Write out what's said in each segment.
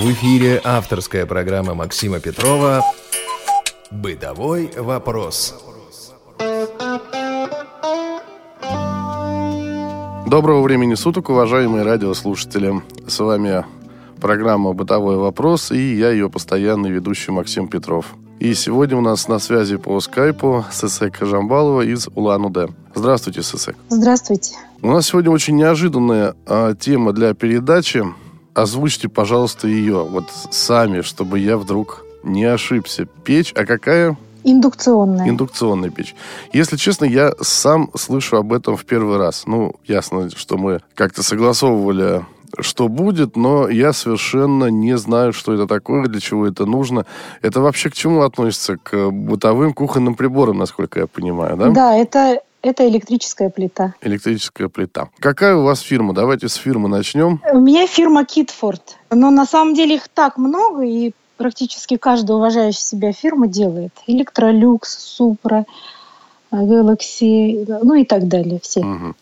В эфире авторская программа Максима Петрова «Бытовой вопрос». Доброго времени суток, уважаемые радиослушатели. С вами программа «Бытовой вопрос» и я ее постоянный ведущий Максим Петров. И сегодня у нас на связи по скайпу Сесек Жамбалова из Улан-Удэ. Здравствуйте, Сесек. Здравствуйте. У нас сегодня очень неожиданная а, тема для передачи. Озвучьте, пожалуйста, ее вот сами, чтобы я вдруг не ошибся. Печь, а какая? Индукционная. Индукционная печь. Если честно, я сам слышу об этом в первый раз. Ну, ясно, что мы как-то согласовывали что будет, но я совершенно не знаю, что это такое, для чего это нужно. Это вообще к чему относится? К бытовым кухонным приборам, насколько я понимаю, да? Да, это это электрическая плита. Электрическая плита. Какая у вас фирма? Давайте с фирмы начнем. У меня фирма Китфорд. Но на самом деле их так много, и практически каждая уважающая себя фирма делает. Электролюкс, Супра, Galaxy, ну и так далее все. Угу.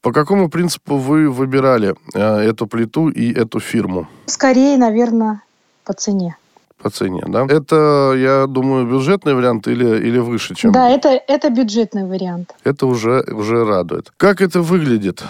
По какому принципу вы выбирали э, эту плиту и эту фирму? Скорее, наверное, по цене по цене, да? Это, я думаю, бюджетный вариант или, или выше, чем... Да, это, это бюджетный вариант. Это уже, уже радует. Как это выглядит?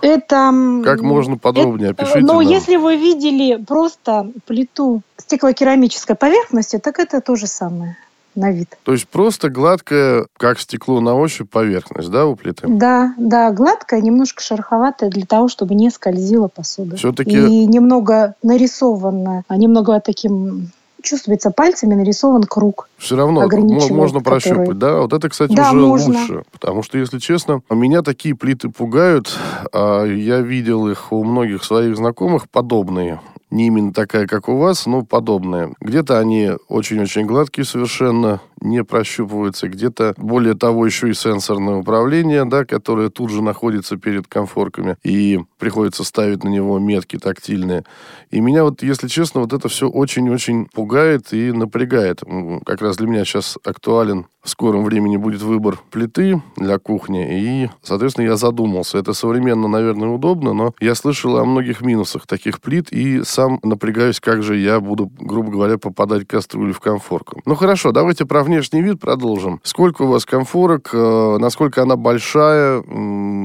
Это... Как можно подробнее это, опишите Ну, нам. если вы видели просто плиту стеклокерамической поверхности, так это то же самое на вид. То есть просто гладкая, как стекло на ощупь, поверхность, да, у плиты? Да, да, гладкая, немножко шероховатая для того, чтобы не скользила посуда. Все-таки... И немного нарисованная, а немного таким чувствуется пальцами нарисован круг. Все равно можно прощупать, который... да? Вот это, кстати, да, уже можно. лучше. Потому что, если честно, меня такие плиты пугают. А я видел их у многих своих знакомых подобные не именно такая, как у вас, но подобная. Где-то они очень-очень гладкие совершенно, не прощупываются, где-то, более того, еще и сенсорное управление, да, которое тут же находится перед конфорками, и приходится ставить на него метки тактильные. И меня вот, если честно, вот это все очень-очень пугает и напрягает. Как раз для меня сейчас актуален в скором времени будет выбор плиты для кухни, и, соответственно, я задумался. Это современно, наверное, удобно, но я слышал о многих минусах таких плит, и сам напрягаюсь, как же я буду, грубо говоря, попадать кастрюлю в конфорку. Ну хорошо, давайте про внешний вид продолжим. Сколько у вас конфорок, э, насколько она большая,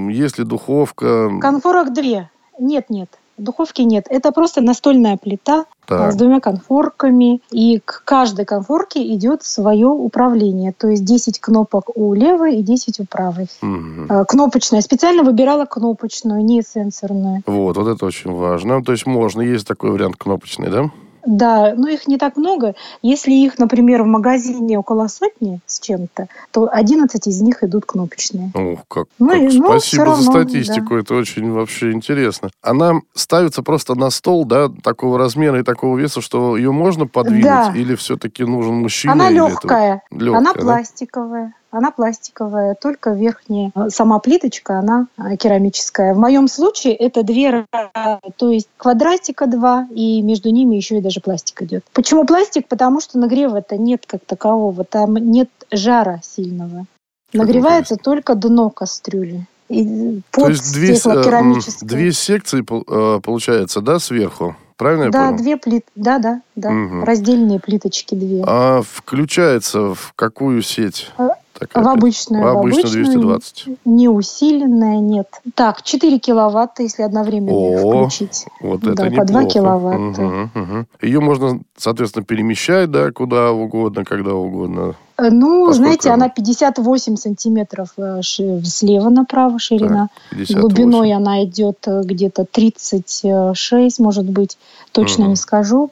есть ли духовка? Конфорок две. Нет, нет. Духовки нет. Это просто настольная плита так. с двумя конфорками. И к каждой конфорке идет свое управление. То есть 10 кнопок у левой и 10 у правой. Угу. Кнопочная. Специально выбирала кнопочную, не сенсорную. Вот, вот это очень важно. То есть можно, есть такой вариант кнопочный, да? Да, но их не так много. Если их, например, в магазине около сотни с чем-то, то 11 из них идут кнопочные. Ух, как, ну, как и, ну, спасибо равно, за статистику, да. это очень вообще интересно. Она ставится просто на стол, да, такого размера и такого веса, что ее можно подвинуть, да. или все-таки нужен мужчина? Она легкая, это... легкая, она да? Она пластиковая, только верхняя. Сама плиточка, она а, керамическая. В моем случае это две, то есть квадратика два, и между ними еще и даже пластик идет. Почему пластик? Потому что нагрева-то нет как такового, там нет жара сильного. Нагревается только дно кастрюли. И под То есть две, э, две секции э, получается, да, сверху? Правильно да, я понял? две плиты. Да, да, да. Угу. Раздельные плиточки две. А включается в какую сеть? Такая? В обычную. В обычную 220. Не усиленная, нет. Так, 4 киловатта, если одновременно О, включить. Вот это да, неплохо. по 2 киловатта. Угу, угу. Ее можно, соответственно, перемещать, да, куда угодно, когда угодно. Э, ну, Поскольку знаете, она 58 сантиметров э, слева направо ширина. Так, Глубиной она идет э, где-то 36, может быть, точно угу. не скажу.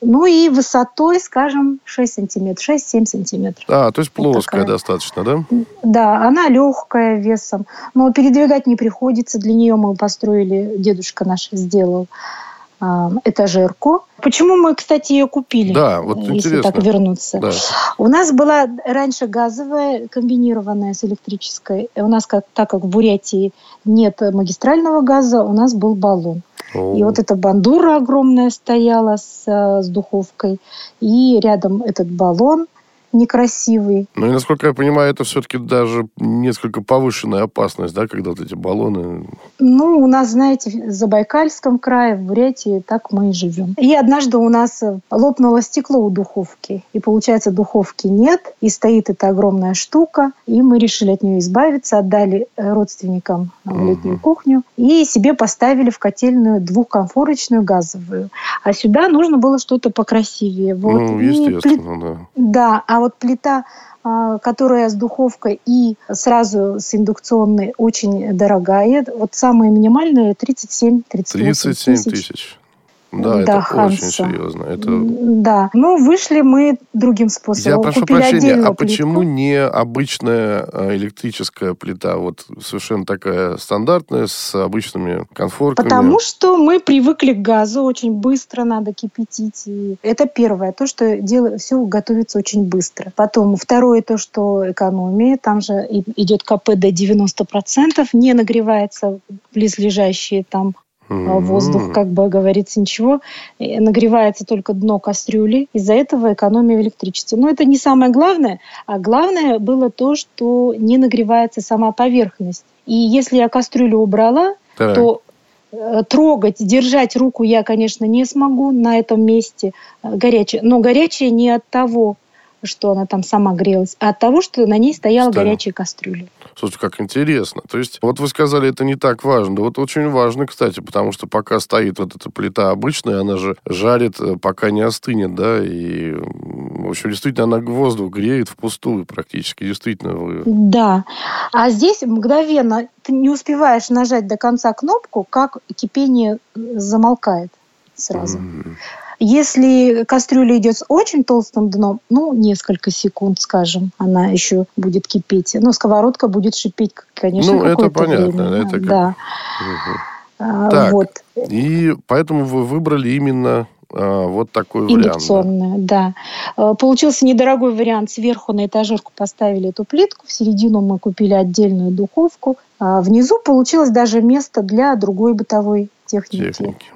Ну и высотой, скажем, 6 сантиметров, 6-7 сантиметров. А, то есть плоская вот достаточно, да? Да, она легкая весом. Но передвигать не приходится. Для нее мы построили, дедушка наш сделал этажерку. Почему мы, кстати, ее купили? Да, вот если интересно. так вернуться. Да. У нас была раньше газовая, комбинированная с электрической. У нас, как, так как в Бурятии нет магистрального газа, у нас был баллон. И вот эта бандура огромная стояла с, э, с духовкой, и рядом этот баллон, некрасивый. Ну и, насколько я понимаю, это все-таки даже несколько повышенная опасность, да, когда вот эти баллоны... Ну, у нас, знаете, в Забайкальском крае, в Бурятии, так мы и живем. И однажды у нас лопнуло стекло у духовки. И, получается, духовки нет, и стоит эта огромная штука. И мы решили от нее избавиться, отдали родственникам в летнюю угу. кухню и себе поставили в котельную двухкомфорочную газовую. А сюда нужно было что-то покрасивее. Вот. Ну, естественно, плит... да. Да, а вот плита а, которая с духовкой и сразу с индукционной очень дорогая. Вот самая минимальная 37-38 37 тысяч. Да, да это Ханса. очень серьезно. Это... Да, ну вышли мы другим способом. Я прошу Купили прощения, а плитку. почему не обычная а, электрическая плита, вот совершенно такая стандартная, с обычными конфорками? Потому что мы привыкли к газу, очень быстро надо кипятить. И это первое, то, что дело, все готовится очень быстро. Потом второе, то, что экономия, там же идет КП до 90%, не нагревается близлежащие там mm-hmm. воздух, как бы говорится, ничего. Нагревается только дно кастрюли. Из-за этого экономия в электричестве. Но это не самое главное. А главное было то, что не нагревается сама поверхность. И если я кастрюлю убрала, так. то э, трогать, держать руку я, конечно, не смогу на этом месте э, горячее. Но горячее не от того, что она там сама грелась, а от того, что на ней стояла Стоял. горячая кастрюля. Слушайте, как интересно. То есть, вот вы сказали, это не так важно. Да вот очень важно, кстати, потому что пока стоит вот эта плита обычная, она же жарит, э, пока не остынет, да, и, в общем, действительно, она воздух греет впустую практически, действительно. Вы... Да. А здесь мгновенно ты не успеваешь нажать до конца кнопку, как кипение замолкает сразу. Mm-hmm. Если кастрюля идет с очень толстым дном, ну, несколько секунд, скажем, она еще будет кипеть. Но сковородка будет шипеть, конечно, Ну, это понятно. Время. Это как... Да. Угу. так, вот. и поэтому вы выбрали именно а, вот такой вариант. Индукционная, да. да. Получился недорогой вариант. Сверху на этажерку поставили эту плитку, в середину мы купили отдельную духовку. А внизу получилось даже место для другой бытовой техники. техники.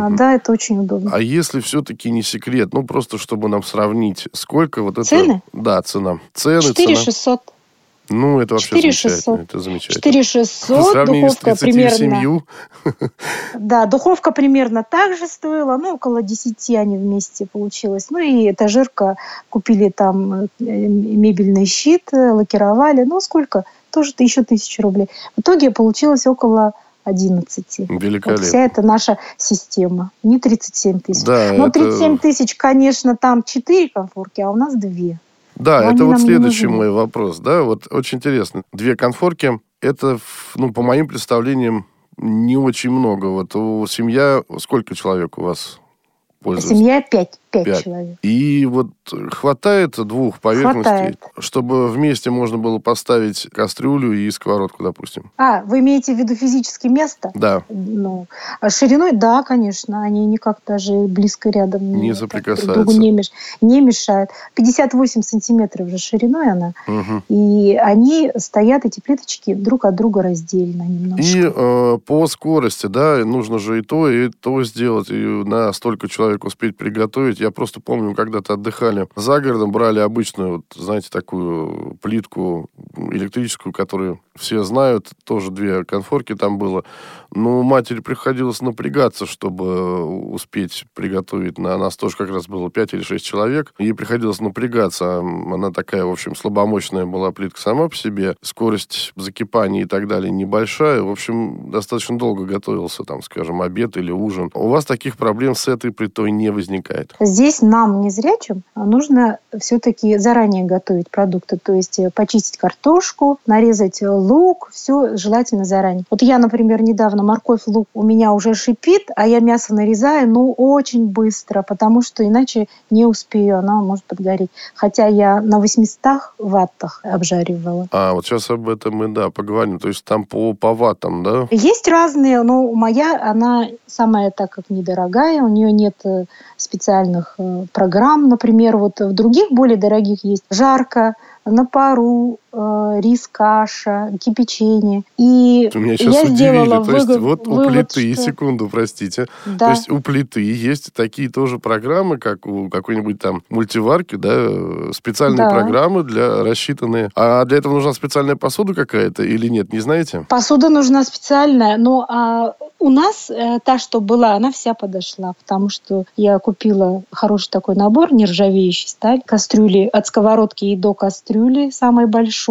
А, да, это очень удобно. А если все-таки не секрет, ну просто чтобы нам сравнить, сколько вот это... Цены? Да, цена. Цены, 4 600. Ну, это вообще 4 замечательно. 600. Это замечательно. 4 600, духовка примерно... Да, духовка примерно так же стоила, ну, около 10 они вместе получилось. Ну, и этажерка купили там э, мебельный щит, э, лакировали, ну, сколько? Тоже еще тысячу рублей. В итоге получилось около 11. Великолепно. Вот вся эта наша система. Не 37 тысяч. Да, Но это... 37 тысяч, конечно, там 4 конфорки, а у нас 2. Да, Но это вот следующий мой вопрос. Да, вот очень интересно. Две конфорки, это, ну, по моим представлениям, не очень много. Вот у семья, сколько человек у вас пользуются? Семья пять. Пять человек. И вот хватает двух поверхностей, хватает. чтобы вместе можно было поставить кастрюлю и сковородку, допустим. А, вы имеете в виду физически место? Да. Ну, а шириной, да, конечно, они никак даже близко рядом не, не соприкасаются. не, меш... не мешают. 58 сантиметров же шириной она. Угу. И они стоят, эти плиточки, друг от друга раздельно немножко. И э, по скорости, да, нужно же и то, и то сделать, и на столько человек успеть приготовить я просто помню, когда-то отдыхали за городом, брали обычную, вот, знаете, такую плитку электрическую, которую все знают, тоже две конфорки там было. Но матери приходилось напрягаться, чтобы успеть приготовить. На нас тоже как раз было 5 или 6 человек. Ей приходилось напрягаться. Она такая, в общем, слабомощная была плитка сама по себе. Скорость закипания и так далее небольшая. В общем, достаточно долго готовился, там, скажем, обед или ужин. У вас таких проблем с этой плитой не возникает? Здесь нам, незрячим, нужно все-таки заранее готовить продукты. То есть почистить картошку, нарезать лук, все желательно заранее. Вот я, например, недавно морковь, лук у меня уже шипит, а я мясо нарезаю, ну, очень быстро, потому что иначе не успею, оно может подгореть. Хотя я на 800 ваттах обжаривала. А, вот сейчас об этом мы, да, поговорим. То есть там по, по ваттам, да? Есть разные, но моя, она самая так как недорогая, у нее нет э, специальных э, программ, например, вот в других более дорогих есть жарко, на пару, э, рис, каша, кипячение. И Меня сейчас я удивили. сделала То есть вывод, вот у плиты, что... секунду, простите. Да. То есть у плиты есть такие тоже программы, как у какой-нибудь там мультиварки, да, специальные Да. программы для рассчитанные. А для этого нужна специальная посуда какая-то или нет, не знаете? Посуда нужна специальная, но а, у нас э, та, что была, она вся подошла, потому что я купила хороший такой набор, нержавеющий сталь, кастрюли от сковородки и до кастрюли, самой большой,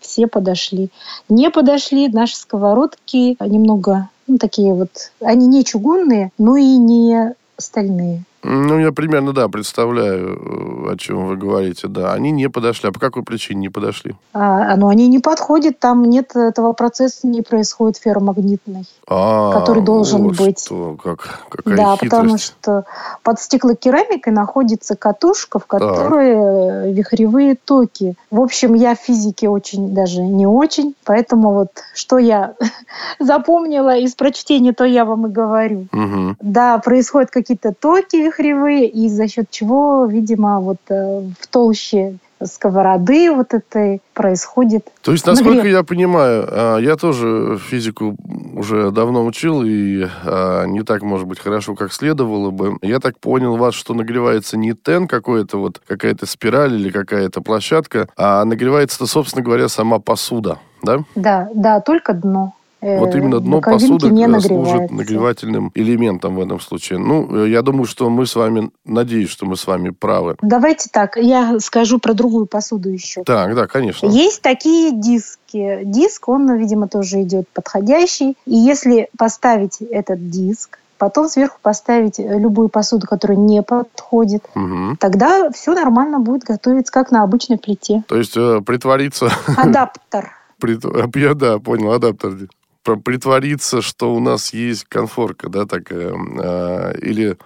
все подошли. Не подошли наши сковородки немного, ну, такие вот, они не чугунные, но и не стальные. Ну, я примерно, да, представляю, э, о чем вы говорите, да. Они не подошли. А по какой причине не подошли? А, но они не подходят, там нет этого процесса, не происходит ферромагнитный. А, Который должен вот быть. Что, как, какая да, хитрость. потому что под стеклокерамикой находится катушка, в которой э, вихревые токи. В общем, я в физике очень даже не очень, поэтому вот что я запомнила из прочтения, то я вам и говорю. Мгм. Да, происходят какие-то токи вихревые, и за счет чего, видимо, вот э, в толще сковороды вот этой происходит То есть, насколько нагрев. я понимаю, а, я тоже физику уже давно учил, и а, не так, может быть, хорошо, как следовало бы. Я так понял вас, что нагревается не тен какой-то, вот какая-то спираль или какая-то площадка, а нагревается, собственно говоря, сама посуда, да? Да, да, только дно. Э, Вот именно дно посуды не э, служит нагревательным элементом в этом случае. Ну, э, я думаю, что мы с вами, надеюсь, что мы с вами правы. Давайте так, я скажу про другую посуду еще. Так, да, конечно. Есть такие диски. Диск, он, видимо, тоже идет подходящий. И если поставить этот диск, потом сверху поставить любую посуду, которая не подходит, Мгм. тогда все нормально будет готовиться, как на обычной плите. То есть э, притвориться Адаптер. Прит- Я, да, понял, адаптер. Притвориться, что у нас есть конфорка, да, такая, а, или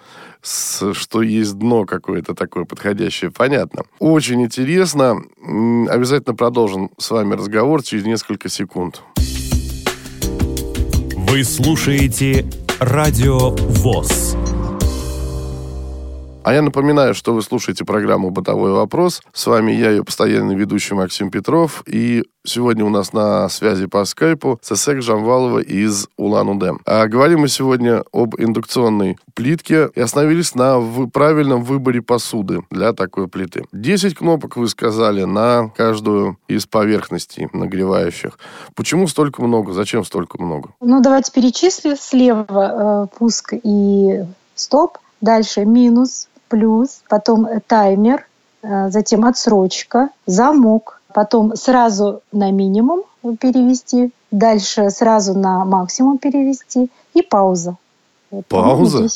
с- что есть дно какое-то такое подходящее. Понятно. Очень интересно. Обязательно продолжим с вами разговор через несколько секунд. Вы слушаете Радио ВОЗ. А я напоминаю, что вы слушаете программу «Бытовой вопрос». С вами я, ее постоянный ведущий Максим Петров. И сегодня у нас на связи по скайпу Сесек Жамвалова из Улан-Удэ. А говорим мы сегодня об индукционной плитке и остановились на в- правильном выборе посуды для такой плиты. 10 кнопок вы сказали на каждую из поверхностей нагревающих. Почему столько много? Зачем столько много? Ну, давайте перечислим. Слева э, пуск и стоп. Дальше минус, плюс, потом э, таймер, э, затем отсрочка, замок, потом сразу на минимум перевести, дальше сразу на максимум перевести и пауза. Пауза?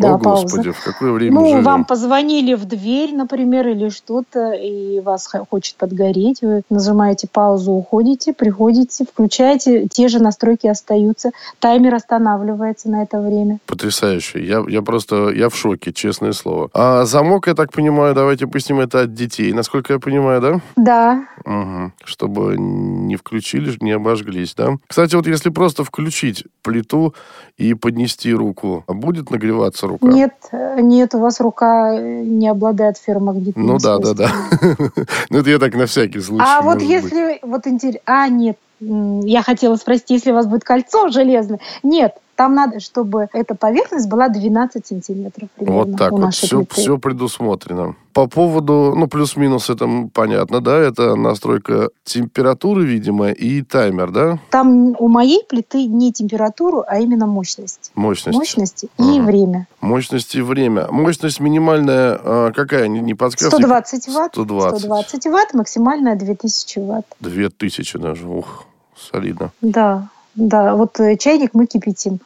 10. Да, О, пауза. Господи, в какое время Ну, живем? вам позвонили в дверь, например, или что-то, и вас хочет подгореть. Вы нажимаете паузу, уходите, приходите, включаете, те же настройки остаются. Таймер останавливается на это время. Потрясающе. Я, я просто, я в шоке, честное слово. А замок, я так понимаю, давайте поясним, это от детей, насколько я понимаю, да? Да, Угу. Чтобы не включили, не обожглись, да? Кстати, вот если просто включить плиту и поднести руку, а будет нагреваться рука? нет, нет, у вас рука не обладает ферромагнитным Ну да, да, да. Ну это я так на всякий случай. А вот если, вот интересно, а нет, я хотела спросить, если у вас будет кольцо железное. Нет, там надо, чтобы эта поверхность была 12 сантиметров Вот так вот, все, плиты. все предусмотрено. По поводу, ну, плюс-минус, это понятно, да, это настройка температуры, видимо, и таймер, да, Там у моей плиты не температуру, а именно мощность. мощность. Мощность и Ага. время. Мощность и время. Мощность минимальная а, какая? Не, не подсказывайте. 120 ватт. 120. 120 ватт, максимальная 2000 ватт. 2000 даже. Ух, солидно. Да, да. Вот э, чайник мы кипятим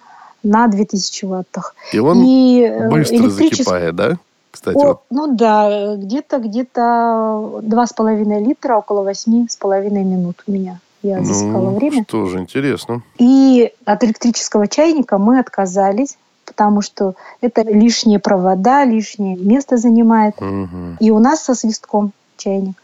на 2000 ваттах. И он и э, быстро электричес- закипает, да? Кстати, О, вот. ну да, где-то где-то два с половиной литра, около восьми с половиной минут у меня. Я засекала Ну, время. что же, интересно. И от электрического чайника мы отказались, потому что это лишние провода, лишнее место занимает. Мгм. И у нас со свистком чайник.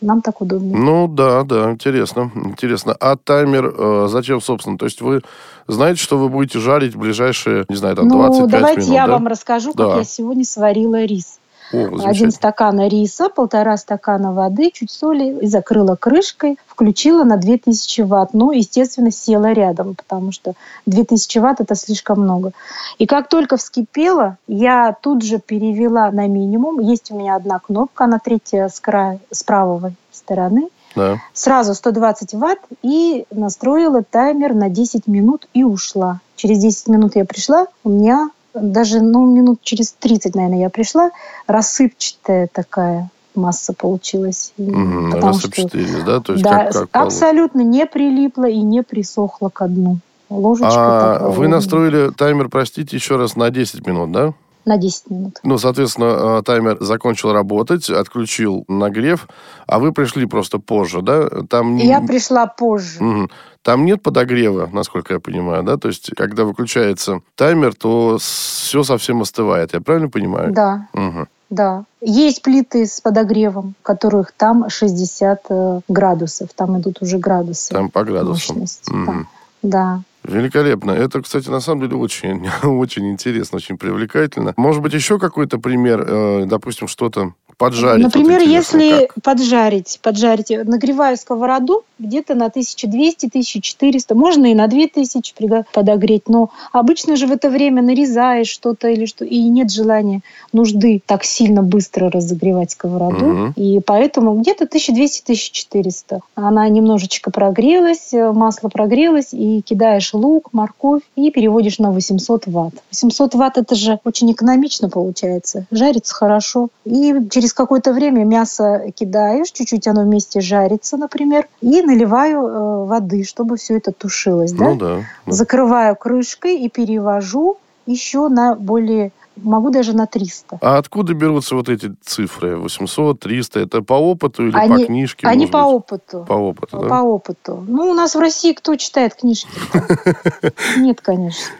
Нам так удобнее. Ну да, да, интересно, интересно. А таймер э, зачем, собственно? То есть вы знаете, что вы будете жарить в ближайшие, не знаю, там, ну, 25 давайте минут, я да? вам расскажу, как Да. я сегодня сварила рис. О, Один стакан риса, полтора стакана воды, чуть соли и закрыла крышкой, включила на 2000 ватт. Ну, естественно, села рядом, потому что 2000 ватт – это слишком много. И как только вскипела, я тут же перевела на минимум. Есть у меня одна кнопка, она третья с, края, с правой стороны. Да. Сразу 120 ватт и настроила таймер на 10 минут и ушла. Через 10 минут я пришла, у меня даже ну, минут через 30, наверное, я пришла, рассыпчатая такая масса получилась. Угу, рассыпчатая, что, да? То есть да, как, как абсолютно не прилипла и не присохла к дну. Ложечка а такая. вы настроили таймер, простите, еще раз на 10 минут, да? На 10 минут. Ну, соответственно, э, таймер закончил работать, отключил нагрев, а вы пришли просто позже, да? Там. Я пришла позже. Угу. Там нет подогрева, насколько я понимаю, да? То есть, когда выключается таймер, то все совсем остывает. Я правильно понимаю? Да. Угу. Да. Есть плиты с подогревом, которых там 60 э, градусов. Там идут уже градусы. Там по градусам. Мощности. Угу. Да. Великолепно. Это, кстати, на самом деле очень, очень интересно, очень привлекательно. Может быть, еще какой-то пример, э, допустим, что-то поджарить? Например, вот если как? поджарить, поджарить, нагреваю сковороду где-то на 1200-1400, можно и на 2000 подогреть, но обычно же в это время нарезаешь что-то или что, и нет желания, нужды так сильно быстро разогревать сковороду, угу. и поэтому где-то 1200-1400. Она немножечко прогрелась, масло прогрелось, и кидаешь лук, морковь и переводишь на 800 ватт. 800 ватт это же очень экономично получается, жарится хорошо, и через через какое-то время мясо кидаешь, чуть-чуть оно вместе жарится, например, и наливаю э, воды, чтобы все это тушилось. Ну, да? Да, да. Закрываю крышкой и перевожу еще на более могу даже на 300. А откуда берутся вот эти цифры? 800, 300? Это по опыту или они, по книжке? Они по быть? опыту. По опыту, да? По опыту. Ну, у нас в России кто читает книжки? Нет, конечно.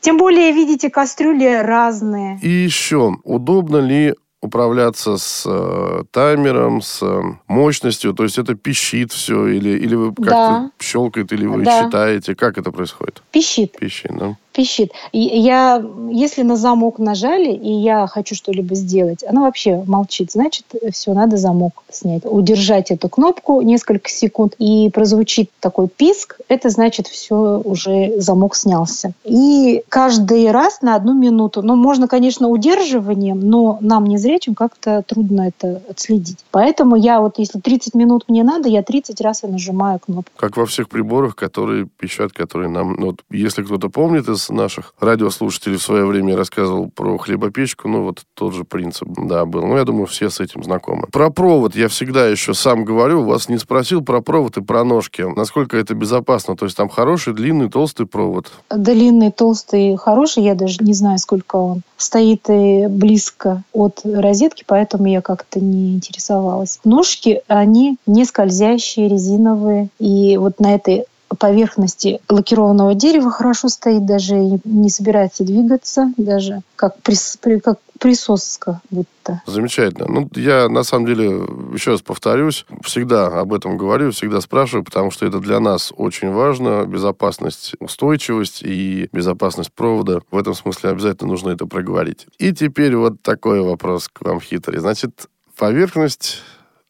Тем более, видите, кастрюли разные. И еще, удобно ли управляться с э, таймером, с э, мощностью, то есть это пищит все, или, или вы как-то да. щелкает, или вы да. считаете, как это происходит? Пищит. Пищит, да пищит. И я, если на замок нажали, и я хочу что-либо сделать, она вообще молчит. Значит, все, надо замок снять. Удержать эту кнопку несколько секунд, и прозвучит такой писк, это значит, все, уже замок снялся. И каждый раз на одну минуту. Ну, можно, конечно, удерживанием, но нам, не зрячим, как-то трудно это отследить. Поэтому я вот, если 30 минут мне надо, я 30 раз и нажимаю кнопку. Как во всех приборах, которые пищат, которые нам... Ну, вот, если кто-то помнит из наших радиослушателей в свое время рассказывал про хлебопечку, ну вот тот же принцип, да, был. Ну, я думаю, все с этим знакомы. Про провод я всегда еще сам говорю, вас не спросил про провод и про ножки. Насколько это безопасно? То есть там хороший, длинный, толстый провод? Длинный, толстый, хороший, я даже не знаю, сколько он. Стоит и близко от розетки, поэтому я как-то не интересовалась. Ножки, они не скользящие, резиновые. И вот на этой поверхности лакированного дерева хорошо стоит, даже не собирается двигаться, даже как, прис, как присоска будто. Замечательно. Ну, я на самом деле, еще раз повторюсь, всегда об этом говорю, всегда спрашиваю, потому что это для нас очень важно. Безопасность, устойчивость и безопасность провода. В этом смысле обязательно нужно это проговорить. И теперь вот такой вопрос к вам хитрый. Значит, поверхность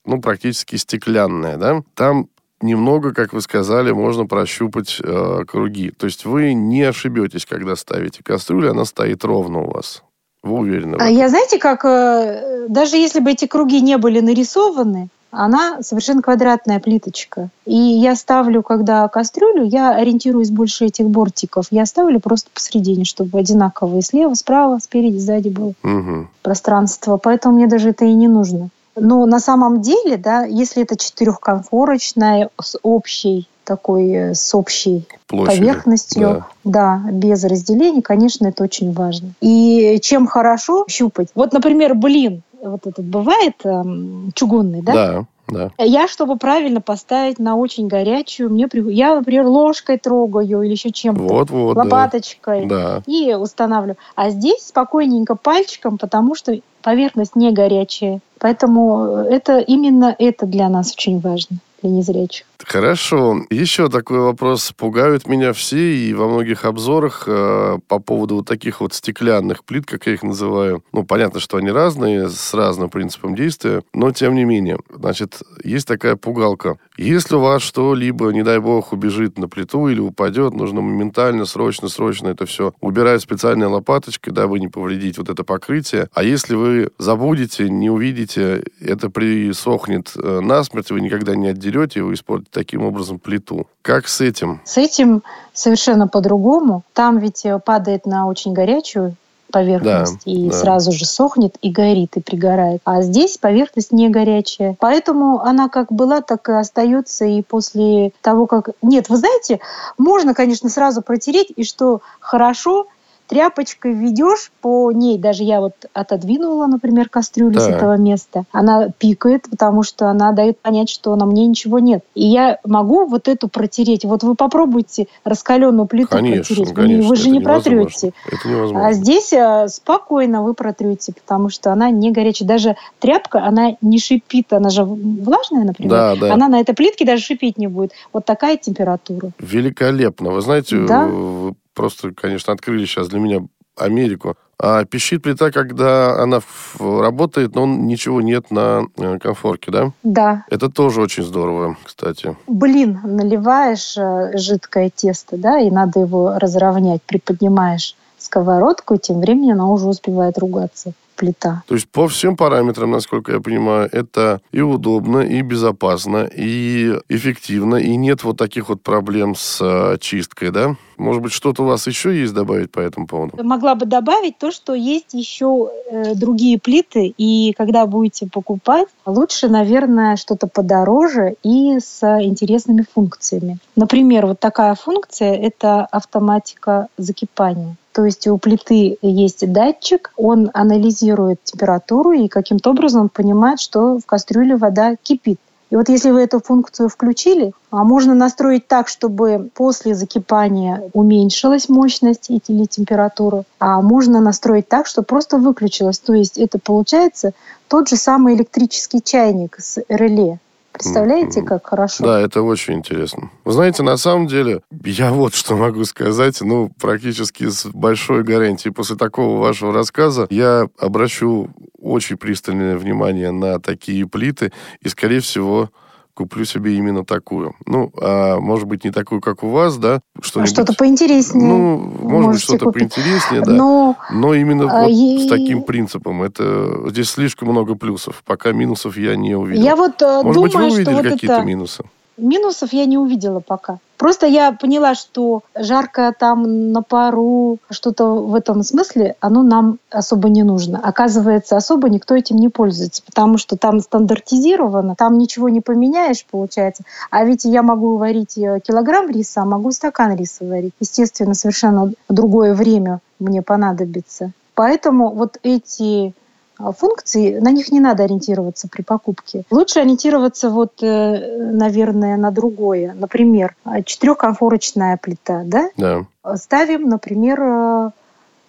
ну, практически стеклянная, да? Там немного, как вы сказали, можно прощупать э, круги. То есть вы не ошибетесь, когда ставите кастрюлю, она стоит ровно у вас. Вы уверены? А я знаете, как э, даже если бы эти круги не были нарисованы, она совершенно квадратная плиточка. И я ставлю, когда кастрюлю, я ориентируюсь больше этих бортиков. Я ставлю просто посередине, чтобы одинаковые слева, справа, спереди, сзади было угу. пространство. Поэтому мне даже это и не нужно. Но на самом деле, да, если это четырехконфорочная с общей такой э, с общей Площади, поверхностью, да. да, без разделений, конечно, это очень важно. И чем хорошо щупать. Вот, например, блин, вот этот бывает эм, чугунный, да? Да. Да. Я, чтобы правильно поставить на очень горячую, мне я, например, ложкой трогаю или еще чем-то, вот, вот, лопаточкой да. и устанавливаю. А здесь спокойненько пальчиком, потому что поверхность не горячая. Поэтому это именно это для нас очень важно для незрячих. Хорошо. Еще такой вопрос. Пугают меня все и во многих обзорах э, по поводу вот таких вот стеклянных плит, как я их называю. Ну, понятно, что они разные, с разным принципом действия, но тем не менее. Значит, есть такая пугалка. Если у вас что-либо, не дай бог, убежит на плиту или упадет, нужно моментально, срочно, срочно это все убирать специальной лопаточкой, дабы не повредить вот это покрытие. А если вы забудете, не увидите, это присохнет э, насмерть, вы никогда не отдерете, вы испортите таким образом плиту. Как с этим? С этим совершенно по-другому. Там ведь э, падает на очень горячую поверхность да, и да. сразу же сохнет и горит и пригорает. А здесь поверхность не горячая. Поэтому она как была, так и остается и после того, как... Нет, вы знаете, можно, конечно, сразу протереть, и что хорошо, тряпочкой ведешь по ней, даже я вот отодвинула, например, кастрюлю да. с этого места, она пикает, потому что она дает понять, что на мне ничего нет. И я могу вот эту протереть. Вот вы попробуйте раскаленную плиту конечно, протереть. Конечно, вы же не невозможно. протрете. Это невозможно. А здесь э, спокойно вы протрете, потому что она не горячая. Даже тряпка, она не шипит, она же влажная, например. Да, да. Она на этой плитке даже шипеть не будет. Вот такая температура. Великолепно. Вы знаете, да? Просто, конечно, открыли сейчас для меня Америку. А пищит плита, когда она работает, но ничего нет на э, конфорке, да? Да. Это тоже очень здорово, кстати. Блин, наливаешь э, жидкое тесто, да, и надо его разровнять, приподнимаешь сковородку, и тем временем она уже успевает ругаться плита. То есть по всем параметрам, насколько я понимаю, это и удобно, и безопасно, и эффективно, и нет вот таких вот проблем с э, чисткой, да? Может быть, что-то у вас еще есть добавить по этому поводу? Могла бы добавить то, что есть еще э, другие плиты, и когда будете покупать, лучше, наверное, что-то подороже и с интересными функциями. Например, вот такая функция – это автоматика закипания. То есть у плиты есть датчик, он анализирует температуру и каким-то образом понимает, что в кастрюле вода кипит. И вот если вы эту функцию включили, а можно настроить так, чтобы после закипания уменьшилась мощность или температура, а можно настроить так, чтобы просто выключилась. То есть это получается тот же самый электрический чайник с реле. Представляете, как хорошо? Да, это очень интересно. Вы знаете, на самом деле, я вот что могу сказать, ну, практически с большой гарантией. После такого вашего рассказа я обращу очень пристальное внимание на такие плиты и, скорее всего, куплю себе именно такую. Ну, а может быть, не такую, как у вас, да? Что а что-то поинтереснее. Ну, может быть, что-то купить. поинтереснее, да. Но, Но именно а, вот и... с таким принципом. Это здесь слишком много плюсов. Пока минусов я не увидел. Я вот э, может думаю, быть, вы увидели что вот какие-то это... минусы? Минусов я не увидела пока. Просто я поняла, что жарко там на пару, что-то в этом смысле, оно нам особо не нужно. Оказывается, особо никто этим не пользуется, потому что там стандартизировано, там ничего не поменяешь, получается. А ведь я могу варить э, килограмм риса, а могу стакан риса варить. Естественно, совершенно другое время мне понадобится. Поэтому вот эти а, функции, на них не надо ориентироваться при покупке. Лучше ориентироваться вот, э, наверное, на другое. Например, четырехконфорочная плита, да? Да. Ставим, например, э,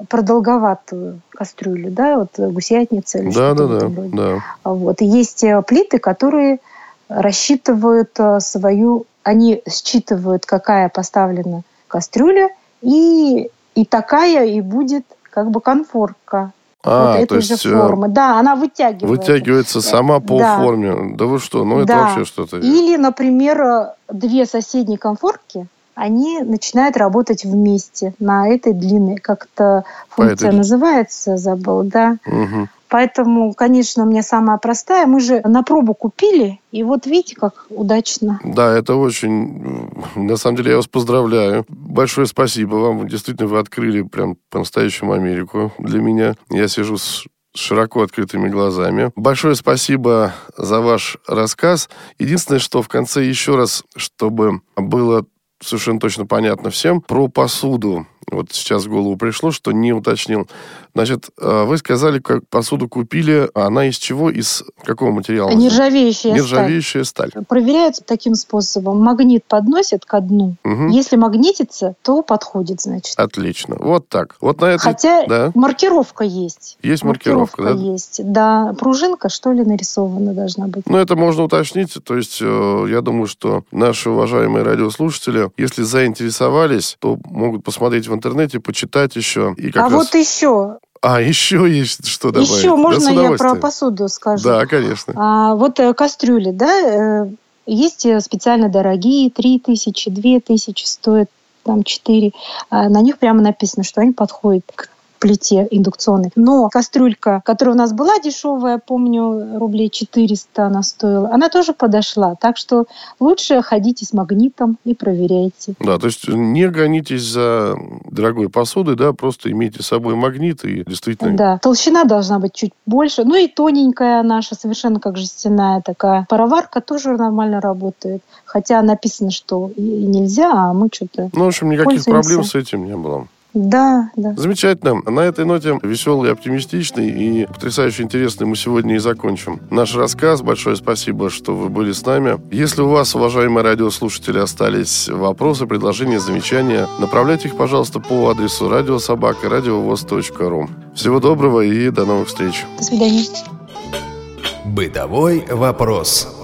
продолговатую кастрюлю, да, вот гусятница или да, что-то да, в этом да, Да. Вот. И есть э, плиты, которые рассчитывают свою, они считывают, какая поставлена кастрюля, и, и такая и будет как бы конфорка а, вот то есть, же э, формы. Да, она вытягивается. Вытягивается сама по да. форме. Да вы что, ну это да. вообще что-то. Или, например, две соседние комфортки, они начинают работать вместе на этой длине. Как-то функция этой... называется, забыл, да. Угу. Поэтому, конечно, у меня самая простая. Мы же на пробу купили, и вот видите, как удачно. Да, это очень... На самом деле, я вас поздравляю. Большое спасибо вам. Действительно, вы открыли прям по-настоящему Америку для меня. Я сижу с широко открытыми глазами. Большое спасибо за ваш рассказ. Единственное, что в конце еще раз, чтобы было совершенно точно понятно всем, про посуду. Вот сейчас в голову пришло, что не уточнил. Значит, э, вы сказали, как посуду купили, а она из чего? Из какого материала? Нержавеющая, Нержавеющая сталь. сталь. Проверяется таким способом. Магнит подносит ко дну. Угу. Если магнитится, то подходит, значит. Отлично. Вот так. Вот на это... Хотя да. маркировка есть. Есть маркировка, маркировка да? есть. Да, пружинка, что ли, нарисована должна быть. Ну, это можно уточнить. То есть, э, я думаю, что наши уважаемые радиослушатели, если заинтересовались, то могут посмотреть в интернете, почитать еще. И как а раз... вот еще а, еще есть что добавить? Еще можно да, я про посуду скажу? Да, конечно. А, вот э, кастрюли, да, э, есть э, специально дорогие, 3 тысячи, 2 тысячи стоят, там 4. А на них прямо написано, что они подходят к плите индукционной. Но кастрюлька, которая у нас была дешевая, помню, рублей 400 она стоила, она тоже подошла. Так что лучше ходите с магнитом и проверяйте. Да, то есть не гонитесь за дорогой посудой, да, просто имейте с собой магнит и действительно... Да, толщина должна быть чуть больше. Ну и тоненькая наша, совершенно как жестяная такая. Пароварка тоже нормально работает. Хотя написано, что и нельзя, а мы что-то Ну, в общем, никаких проблем с этим не было. Да, да. Замечательно. На этой ноте веселый, оптимистичный и потрясающе интересный мы сегодня и закончим наш рассказ. Большое спасибо, что вы были с нами. Если у вас, уважаемые радиослушатели, остались вопросы, предложения, замечания, направляйте их, пожалуйста, по адресу радиособака радиовоз.ру. Всего доброго и до новых встреч. До свидания. Бытовой вопрос.